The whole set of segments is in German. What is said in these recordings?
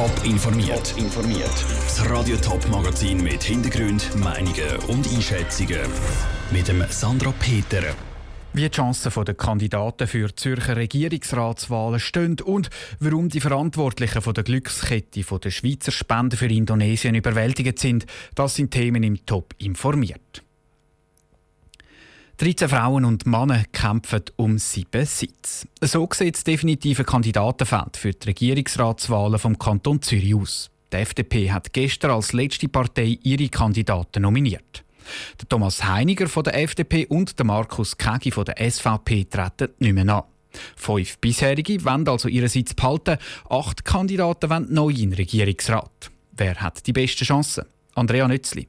Top informiert. informiert. Das Radio Top Magazin mit Hintergrund, Meinungen und Einschätzungen mit dem Sandra Peter. Wie die Chancen der Kandidaten für die Zürcher Regierungsratswahlen stehen und warum die Verantwortlichen von der Glückskette der Schweizer Spenden für Indonesien überwältigt sind, das sind Themen im Top informiert. 13 Frauen und Männer kämpfen um sieben Sitze. So sieht das definitive Kandidatenfeld für die Regierungsratswahlen vom Kanton Zürich aus. Die FDP hat gestern als letzte Partei ihre Kandidaten nominiert. Der Thomas Heiniger von der FDP und der Markus Kegi von der SVP treten nicht mehr an. Fünf bisherige wollen also ihren Sitz behalten, acht Kandidaten wollen neu in den Regierungsrat. Wer hat die besten Chancen? Andrea Nützli.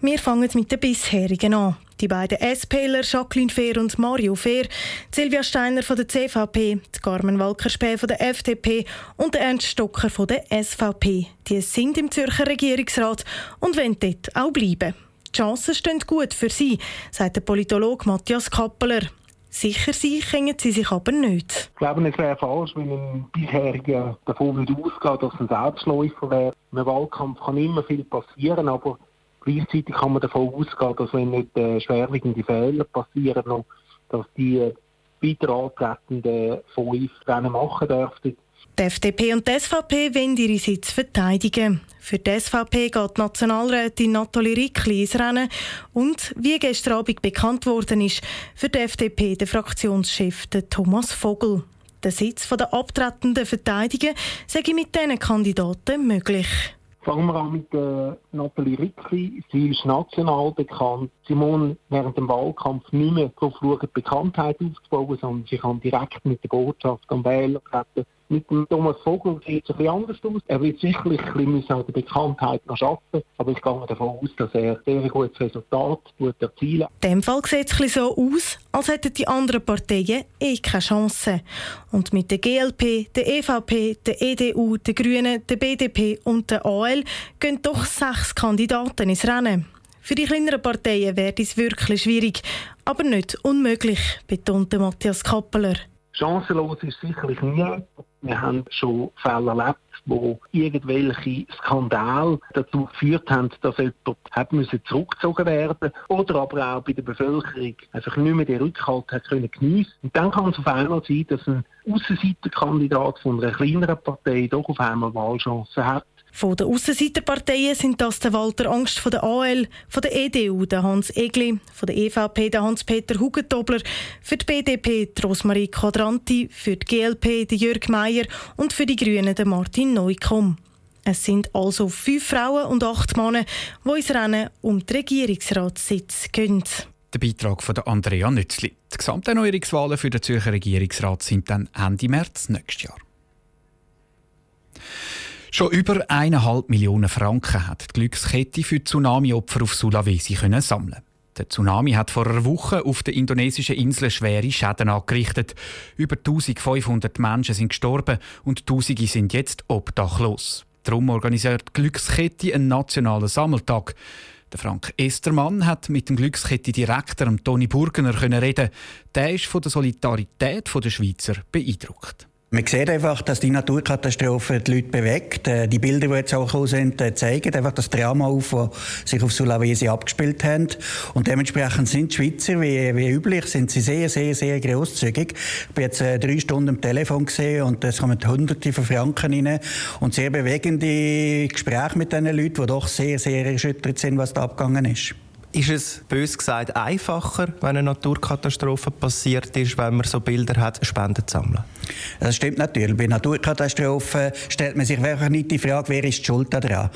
Wir fangen mit den bisherigen an. Die beiden SPler Jacqueline Fehr und Mario Fehr, Silvia Steiner von der CVP, Carmen Walkerspäh von der FDP und Ernst Stocker von der SVP. Die sind im Zürcher Regierungsrat und wollen dort auch bleiben. Die Chancen stehen gut für sie, sagt der Politologe Matthias Kappeler. Sicher sein können sie sich aber nicht. Ich glaube, es wäre falsch, wenn ein bisheriger davon ausgeht, dass ein Selbstläufer wäre. Im Wahlkampf kann immer viel passieren, aber Gleichzeitig kann man davon ausgehen, dass wenn nicht äh, schwerwiegende Fehler passieren, dass die äh, weiter antretenden fünf Rennen machen dürften. Die FDP und die SVP wollen ihre Sitze verteidigen. Für die SVP geht die Nationalrätin Nathalie Rickli ins Rennen und, wie gestern Abend bekannt worden ist, für die FDP der Fraktionschef Thomas Vogel. Der Sitz der abtretenden Verteidiger sei mit diesen Kandidaten möglich. Fangen wir an mit äh, Nathalie Rickli. Sie ist national bekannt. Muss während dem Wahlkampf nicht mehr darauf schauen, Bekanntheit aufzubauen, sondern sie kann direkt mit der Botschaft am Wähler treten. Mit dem Thomas Vogel sieht es ein bisschen anders aus. Er wird sicherlich ein bisschen an der Bekanntheit noch arbeiten, aber ich gehe davon aus, dass er sehr gutes Resultat erzielen wird. In dem Fall sieht es so aus, als hätten die anderen Parteien eh keine Chance. Und mit der GLP, der EVP, der EDU, der Grünen, der BDP und der AL gehen doch sechs Kandidaten ins Rennen. Für die kleineren Parteien wäre es wirklich schwierig, aber nicht unmöglich, betonte Matthias Kappeler. Chancenlos ist sicherlich nie. Wir haben schon Fälle erlebt, wo irgendwelche Skandale dazu geführt haben, dass jemand hat müssen zurückgezogen werden oder aber auch bei der Bevölkerung einfach nicht mehr den Rückhalt hat können geniessen. Und dann kann es auf einmal sein, dass ein Aussenseiterkandidat von einer kleineren Partei doch auf einmal Wahlchancen hat. Von den Aussenseiterparteien sind das der Walter Angst von der AL, von der EDU der Hans Egli, von der EVP der Hans-Peter Hugentobler, für die BDP die Rosmarie Quadranti, für die GLP der Jörg Meier und für die Grünen der Martin Neukomm. Es sind also fünf Frauen und acht Männer, die ins Rennen um den Regierungsratssitz gehen. Der Beitrag von Andrea Nützli. Die Gesamterneuerungswahlen für den Zürcher Regierungsrat sind dann Ende März nächstes Jahr. Schon über eineinhalb Millionen Franken hat die Glückskette für Tsunami-Opfer auf Sulawesi können sammeln. Der Tsunami hat vor einer Woche auf der indonesischen Insel schwere Schäden angerichtet. Über 1500 Menschen sind gestorben und Tausende sind jetzt obdachlos. Darum organisiert die Glückskette einen nationalen Sammeltag. Der Frank Estermann hat mit dem Glückskette-Direktor Toni Burgener reden. Der ist von der Solidarität der Schweizer beeindruckt. Man sieht einfach, dass die Naturkatastrophe die Leute bewegt. Äh, die Bilder, die jetzt auch sind, äh, zeigen einfach das Drama auf, das sich auf Sulawesi abgespielt hat. Und dementsprechend sind die Schweizer, wie, wie üblich, sind sie sehr, sehr, sehr grosszügig. Ich bin jetzt äh, drei Stunden am Telefon gesehen und es kommen Hunderte von Franken rein und sehr bewegende Gespräche mit diesen Leuten, die doch sehr, sehr erschüttert sind, was da abgegangen ist. Ist es bös gesagt einfacher, wenn eine Naturkatastrophe passiert ist, wenn man so Bilder hat, Spenden zu sammeln? Das stimmt natürlich. Bei Naturkatastrophen stellt man sich einfach nicht die Frage, wer ist die schuld daran.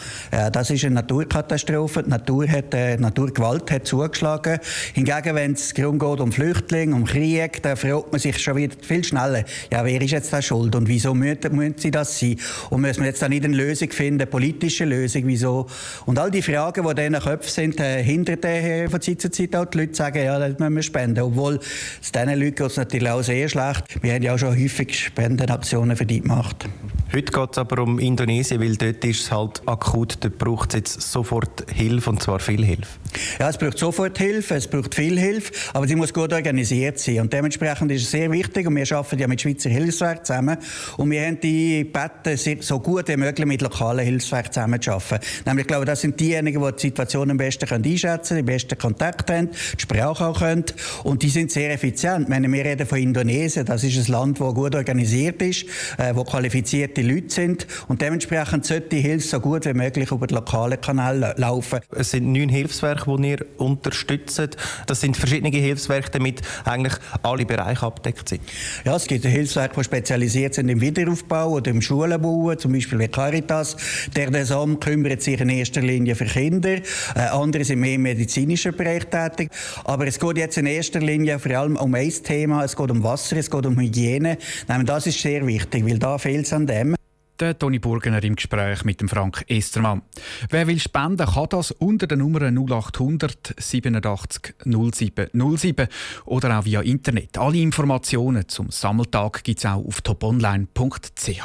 Das ist eine Naturkatastrophe. Die Natur hat, äh, Naturgewalt hat zugeschlagen. Hingegen, wenn es darum geht um Flüchtlinge, um Krieg, dann fragt man sich schon wieder viel schneller, ja, wer ist jetzt da schuld und wieso müssen sie das sein? Und müssen wir jetzt da nicht eine Lösung finden, eine politische Lösung, wieso? Und all die Fragen, die in diesen Köpfen sind, äh, äh, von Zeit zu Zeit auch die Leute sagen, ja, das müssen wir spenden. Obwohl es diesen Leuten geht es natürlich auch sehr schlecht. Wir haben ja auch schon häufig Spendenaktionen für die gemacht. Heute geht es aber um Indonesien, weil dort ist es halt akut, dort braucht es jetzt sofort Hilfe und zwar viel Hilfe. Ja, es braucht Soforthilfe, es braucht viel Hilfe, aber sie muss gut organisiert sein. Und dementsprechend ist es sehr wichtig, und wir arbeiten ja mit Schweizer Hilfswerk zusammen, und wir haben die gebeten, so gut wie möglich mit lokalen Hilfswerken zusammenzuarbeiten. Nämlich, ich glaube, das sind diejenigen, die die Situation am besten einschätzen können, die besten Kontakt haben, die Sprache auch können, und die sind sehr effizient. Wenn wir reden von Indonesien, das ist ein Land, das gut organisiert ist, äh, wo qualifizierte Leute sind, und dementsprechend sollte die Hilfe so gut wie möglich über den lokalen Kanal laufen. Es sind neun Hilfswerke, die ihr unterstützt. Das sind verschiedene Hilfswerke, damit eigentlich alle Bereiche abdeckt sind. Ja, es gibt Hilfswerke, die spezialisiert sind im Wiederaufbau oder im Schulenbau, zum Beispiel wie Caritas. Der DESAM kümmert sich in erster Linie für Kinder. Äh, andere sind mehr im medizinischen Bereich tätig. Aber es geht jetzt in erster Linie vor allem um ein Thema. Es geht um Wasser, es geht um Hygiene. Das ist sehr wichtig, weil da fehlt es an dem. Der Toni Burgener im Gespräch mit dem Frank Estermann. Wer will spenden, kann das unter der Nummer 0800 87 07 07 oder auch via Internet. Alle Informationen zum Sammeltag gibt es auch auf toponline.ch.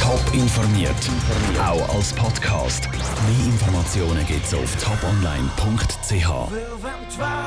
Top informiert, auch als Podcast. Mehr Informationen gibt es auf toponline.ch.